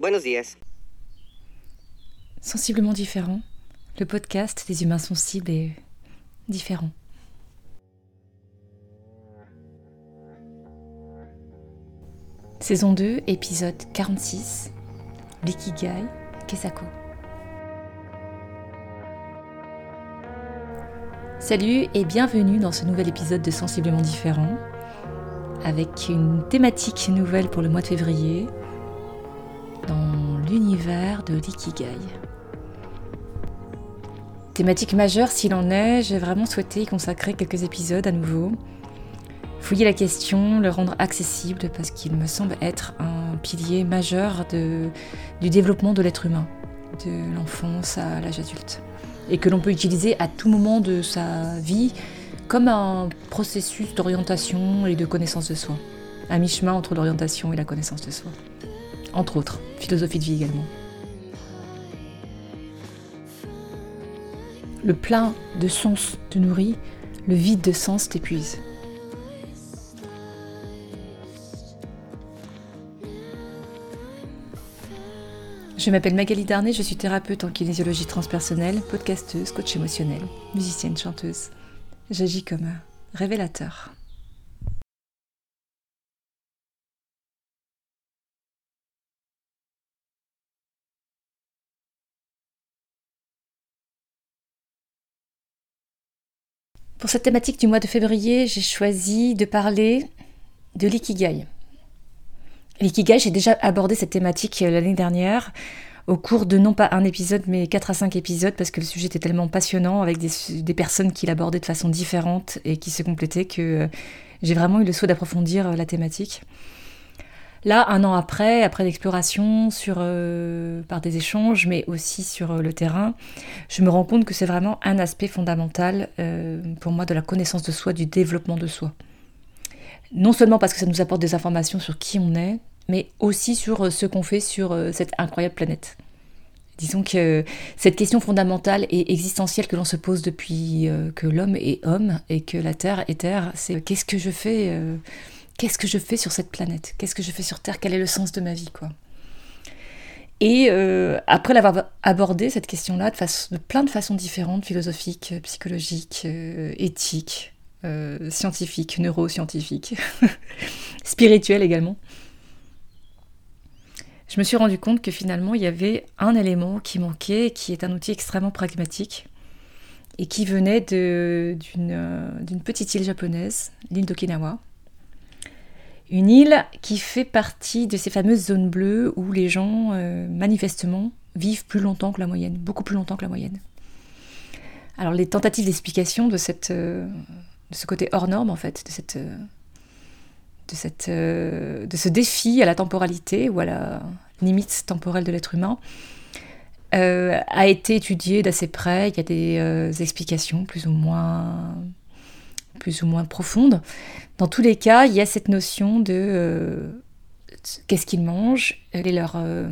Buenos días. Sensiblement différent, le podcast des humains sensibles et différents. Saison 2, épisode 46, Likigai, Kesako. Salut et bienvenue dans ce nouvel épisode de Sensiblement différent, avec une thématique nouvelle pour le mois de février, l'univers de l'ikigai. Thématique majeure s'il en est, j'ai vraiment souhaité y consacrer quelques épisodes à nouveau. Fouiller la question, le rendre accessible parce qu'il me semble être un pilier majeur du développement de l'être humain, de l'enfance à l'âge adulte. Et que l'on peut utiliser à tout moment de sa vie comme un processus d'orientation et de connaissance de soi. Un mi-chemin entre l'orientation et la connaissance de soi entre autres, philosophie de vie également. Le plein de sens te nourrit, le vide de sens t'épuise. Je m'appelle Magali Darnay, je suis thérapeute en kinésiologie transpersonnelle, podcasteuse, coach émotionnel, musicienne, chanteuse. J'agis comme révélateur. Pour cette thématique du mois de février, j'ai choisi de parler de l'ikigai. L'ikigai, j'ai déjà abordé cette thématique euh, l'année dernière au cours de non pas un épisode mais 4 à 5 épisodes parce que le sujet était tellement passionnant avec des, personnes qui l'abordaient de façon différente et qui se complétaient que euh, j'ai vraiment eu le souhait d'approfondir euh, la thématique. Là, un an après, après l'exploration euh, par des échanges, mais aussi sur euh, le terrain, je me rends compte que c'est vraiment un aspect fondamental euh, pour moi de la connaissance de soi, du développement de soi. Non seulement parce que ça nous apporte des informations sur qui on est, mais aussi sur ce qu'on fait sur cette incroyable planète. Disons que cette question fondamentale et existentielle que l'on se pose depuis que l'homme est homme et que la Terre est Terre, c'est qu'est-ce que je fais qu'est-ce que je fais sur cette planète? Qu'est-ce que je fais sur Terre? Quel est le sens de ma vie Et euh, après l'avoir abordé, cette question-là, de, plein de façons différentes, philosophiques, psychologiques, euh, éthiques, euh, scientifiques, neuroscientifiques, spirituelles également, je me suis rendu compte que finalement, il y avait un élément qui manquait, qui est un outil extrêmement pragmatique, et qui venait d'une petite île japonaise, l'île d'Okinawa, une île qui fait partie de ces fameuses zones bleues où les gens, euh, manifestement, vivent plus longtemps que la moyenne, beaucoup plus longtemps que la moyenne. Alors les tentatives d'explication de, euh, ce côté hors norme, en fait, de, cette, euh, de, cette, de ce défi à la temporalité ou à la limite temporelle de l'être humain, a été étudiée d'assez près. Il y a des explications plus ou moins plus ou moins profondes. Dans tous les cas, il y a cette notion de euh, qu'est-ce qu'ils mangent, quel est leur euh,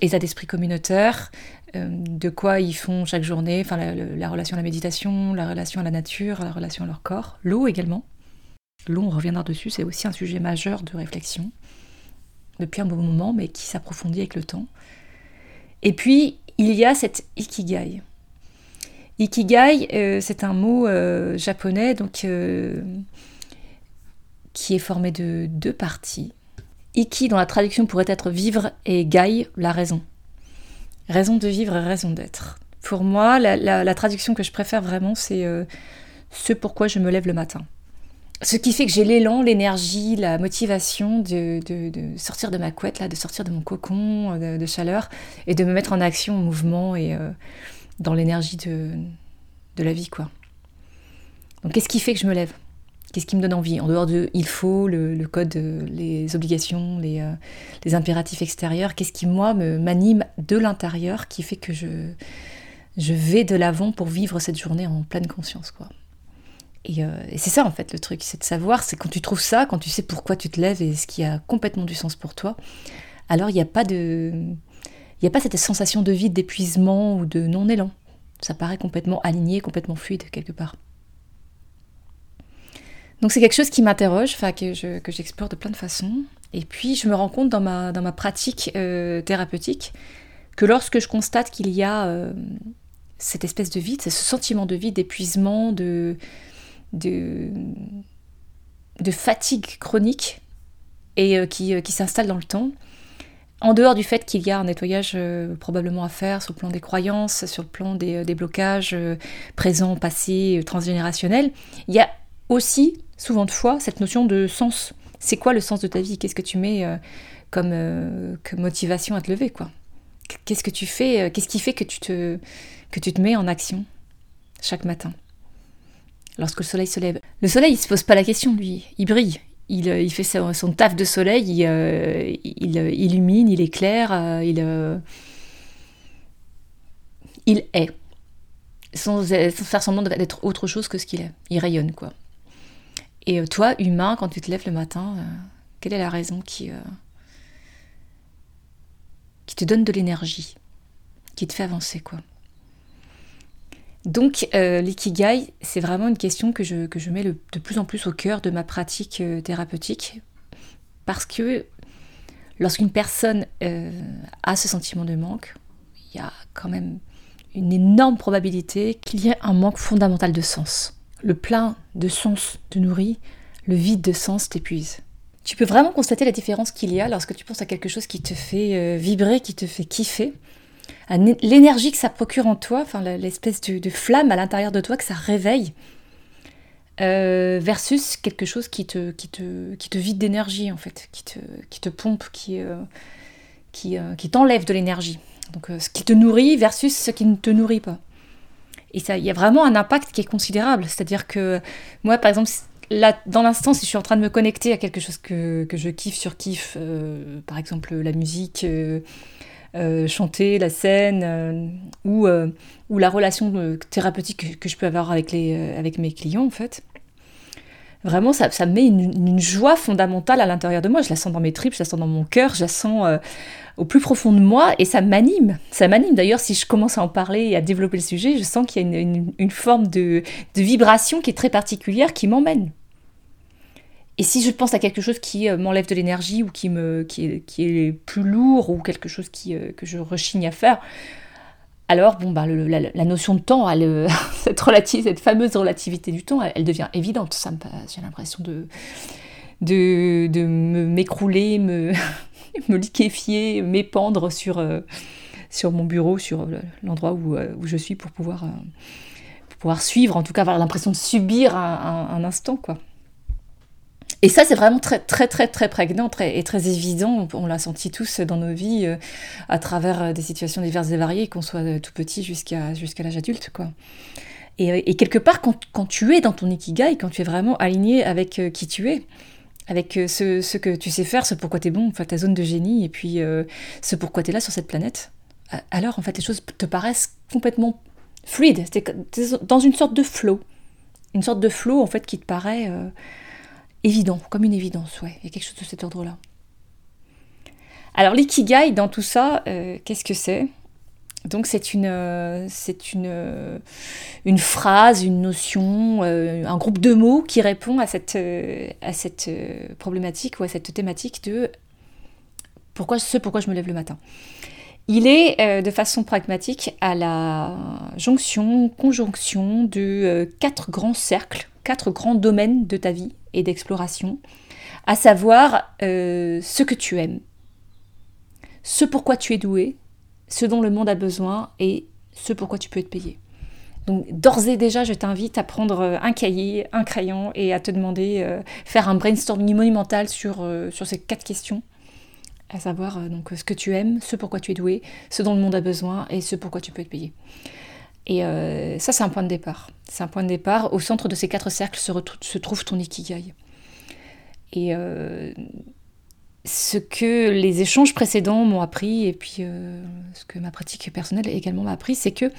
état d'esprit communautaire, euh, de quoi ils font chaque journée, enfin la, relation à la méditation, la relation à la nature, la relation à leur corps, l'eau également. L'eau, on reviendra dessus, c'est aussi un sujet majeur de réflexion depuis un bon moment, mais qui s'approfondit avec le temps. Et puis, il y a cette ikigai. Ikigai, euh, c'est un mot euh, japonais donc, euh, qui est formé de deux parties. Iki, dont la traduction pourrait être vivre, et gai, la raison. Raison de vivre et raison d'être. Pour moi, la, traduction que je préfère vraiment, c'est ce pourquoi je me lève le matin. Ce qui fait que j'ai l'élan, l'énergie, la motivation de, sortir de ma couette, là, de sortir de mon cocon de, chaleur et de me mettre en action, en mouvement et dans l'énergie de, de la vie, quoi. Donc qu'est-ce qui fait que je me lève? Qu'est-ce qui me donne envie? En dehors de il faut, le, code, les obligations, les, euh, les impératifs extérieurs, qu'est-ce qui, moi, m'anime de l'intérieur qui fait que je, je vais de l'avant pour vivre cette journée en pleine conscience, quoi? Et, euh, et c'est ça, en fait, le truc, c'est de savoir, c'est quand tu trouves ça, quand tu sais pourquoi tu te lèves et ce qui a complètement du sens pour toi, alors il n'y a pas de... Il n'y a pas cette sensation de vide, d'épuisement ou de non-élan. Ça paraît complètement aligné, complètement fluide quelque part. Donc c'est quelque chose qui m'interroge, que, j'explore de plein de façons. Et puis je me rends compte dans ma, pratique euh, thérapeutique que lorsque je constate qu'il y a euh, cette espèce de vide, ce sentiment de vide, d'épuisement, de, de, fatigue chronique et euh, qui s'installe dans le temps, en dehors du fait qu'il y a un nettoyage probablement à faire sur le plan des croyances, sur le plan des, des blocages présents, passés, transgénérationnels, il y a aussi, souvent de fois, cette notion de sens. C'est quoi le sens de ta vie? Qu'est-ce que tu mets euh, comme, euh, motivation à te lever quoi? Qu'est-ce que tu fais euh, Qu'est-ce qui fait que tu, te, que tu te mets en action chaque matin? Lorsque le soleil se lève. Le soleil, il se pose pas la question, lui. Il brille. Il, fait son, taf de soleil, il, il illumine, il éclaire, il, est. Sans, faire semblant d'être autre chose que ce qu'il est. Il rayonne, quoi. Et euh, toi, humain, quand tu te lèves le matin, euh, quelle est la raison qui, euh, qui te donne de l'énergie, qui te fait avancer, quoi? Donc, l'ikigai, c'est vraiment une question que je, que je mets de plus en plus au cœur de ma pratique thérapeutique. Parce que lorsqu'une personne a ce sentiment de manque, il y a quand même une énorme probabilité qu'il y ait un manque fondamental de sens le plein de sens te nourrit, le vide de sens t'épuise. Tu peux vraiment constater la différence qu'il y a lorsque tu penses à quelque chose qui te fait euh, vibrer, qui te fait kiffer, l'énergie que ça procure en toi, enfin l'espèce de, flamme à l'intérieur de toi que ça réveille, euh, versus quelque chose qui te, qui te, qui te vide d'énergie en fait, qui te, qui te pompe, qui, euh, qui, qui t'enlève de l'énergie. Donc ce qui te nourrit versus ce qui ne te nourrit pas. Et ça, il y a vraiment un impact qui est considérable. C'est-à-dire que moi, par exemple, là, dans l'instant, si je suis en train de me connecter à quelque chose que, que je kiffe, sur kiffe, euh, par exemple la musique, euh, euh, chanter, la scène, ou, ou la relation thérapeutique que, je peux avoir avec, les, avec mes clients, en fait, vraiment, ça, ça met une, une, joie fondamentale à l'intérieur de moi. Je la sens dans mes tripes, je la sens dans mon cœur, je la sens au plus profond de moi et ça m'anime. Ça m'anime. D'ailleurs, si je commence à en parler et à développer le sujet, je sens qu'il y a une, forme de, vibration qui est très particulière qui m'emmène. Et si je pense à quelque chose qui euh, m'enlève de l'énergie ou qui, me, qui, est, qui est plus lourd ou quelque chose qui, euh, que je rechigne à faire, alors bon, bah, la, notion de temps, elle, cette, relative, cette fameuse relativité du temps, elle, devient évidente. Ça j'ai l'impression de, de, de m'écrouler, me, me liquéfier, m'épandre sur, euh, sur mon bureau, sur l'endroit où, euh, où, je suis pour pouvoir, euh, pouvoir suivre, en tout cas avoir l'impression de subir un, instant. quoi. Et ça, c'est vraiment très, très, très, très prégnant et très évident. On l'a senti tous dans nos vies, à travers des situations diverses et variées, qu'on soit tout petit jusqu'à jusqu'à l'âge adulte. quoi. Et, quelque part, quand, tu es dans ton ikigai, quand tu es vraiment aligné avec qui tu es, avec euh, ce, que tu sais faire, ce pourquoi tu es bon, ta zone de génie, et puis euh, ce pourquoi tu es là sur cette planète, alors en fait les choses te paraissent complètement fluides. Tu es dans une sorte de flow. Une sorte de flow en fait qui te paraît euh, évident, comme une évidence, ouais. Il y a quelque chose de cet ordre-là. Alors l'ikigai dans tout ça, qu'est-ce que c'est? Donc c'est une, euh, une, euh, une phrase, une notion, euh, un groupe de mots qui répond à cette, à cette problématique ou à cette thématique de pourquoi, ce pourquoi je me lève le matin. Il est de façon pragmatique à la jonction, conjonction de quatre grands cercles, quatre grands domaines de ta vie et d'exploration, à savoir ce que tu aimes, ce pourquoi tu es doué, ce dont le monde a besoin et ce pourquoi tu peux être payé. Donc d'ores et déjà, je t'invite à prendre euh, un cahier, un crayon et à te demander, euh, faire un brainstorming monumental sur, euh, sur ces quatre questions, à savoir donc ce que tu aimes, ce pourquoi tu es doué, ce dont le monde a besoin et ce pourquoi tu peux être payé. Et ça, c'est un point de départ. C'est un point de départ. Au centre de ces quatre cercles se, trouve ton ikigai. Et ce que les échanges précédents m'ont appris et puis euh, ce que ma pratique personnelle également m'a appris, c'est que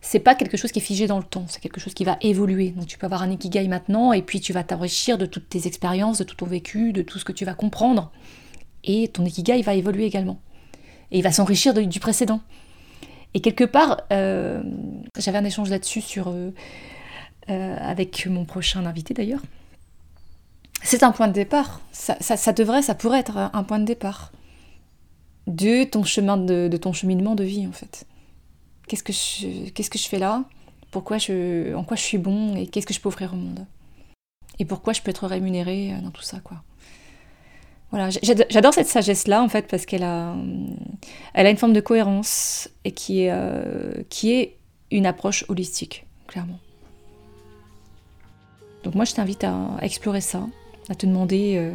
c'est pas quelque chose qui est figé dans le temps, c'est quelque chose qui va évoluer. Donc tu peux avoir un ikigai maintenant et puis tu vas t'enrichir de toutes tes expériences, de tout ton vécu, de tout ce que tu vas comprendre. Et ton ikigai va évoluer également. Et il va s'enrichir du précédent. Et quelque part, euh, j'avais un échange là-dessus sur, euh, avec mon prochain invité d'ailleurs. c'est un point de départ. Ça, devrait, ça pourrait être un point de départ de ton chemin de, ton cheminement de vie en fait. Qu'est-ce que je, qu'est-ce que je fais là? Pourquoi je, en quoi je suis bon? Et qu'est-ce que je peux offrir au monde? Et pourquoi je peux être rémunérée euh, dans tout ça quoi? Voilà, j'adore cette sagesse là en fait parce qu'elle a, elle a une forme de cohérence et qui est, euh, qui est une approche holistique clairement. Donc moi je t'invite à explorer ça, à te demander euh,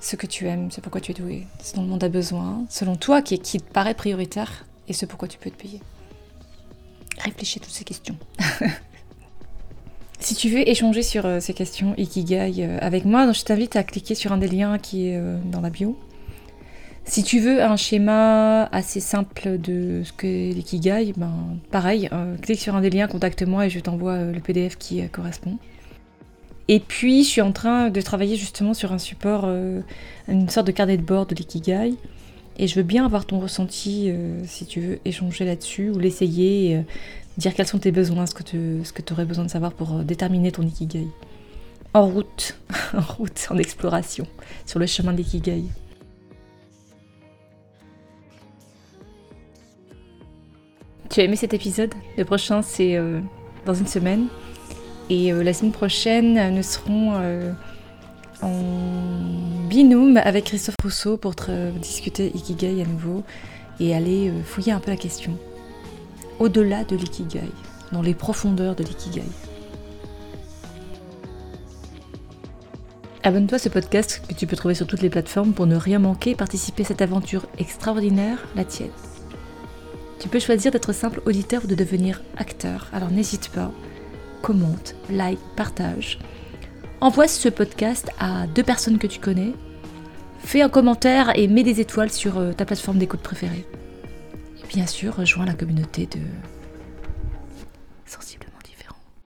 ce que tu aimes, ce pourquoi tu es doué, ce dont le monde a besoin, selon toi, qui, qui te paraît prioritaire, et ce pourquoi tu peux te payer. Réfléchis à toutes ces questions. si tu veux échanger sur euh, ces questions Ikigai euh, avec moi, je t'invite à cliquer sur un des liens qui est dans la bio. Si tu veux un schéma assez simple de ce que l'ikigai, ben pareil, clique sur un des liens, contacte-moi et je t'envoie le PDF qui correspond. Et puis, je suis en train de travailler justement sur un support, euh, une sorte de carnet de bord de l'ikigai. Et je veux bien avoir ton ressenti, euh, si tu veux échanger là-dessus ou l'essayer, euh, dire quels sont tes besoins, ce que tu aurais besoin de savoir pour déterminer ton ikigai. En route, en route, en exploration, sur le chemin de l'ikigai. Tu as aimé cet épisode? Le prochain, c'est dans une semaine. Et euh, la semaine prochaine, nous serons euh, en binôme avec Christophe Rousseau pour discuter Ikigai à nouveau et aller euh, fouiller un peu la question. Au-delà de l'Ikigai, dans les profondeurs de l'Ikigai. Abonne-toi à ce podcast que tu peux trouver sur toutes les plateformes pour ne rien manquer et participer à cette aventure extraordinaire, la tienne. Tu peux choisir d'être simple auditeur ou de devenir acteur, alors n'hésite pas commente, like, partage. Envoie ce podcast à deux personnes que tu connais. Fais un commentaire et mets des étoiles sur euh, ta plateforme d'écoute préférée. Et bien sûr, rejoins la communauté de sensibles.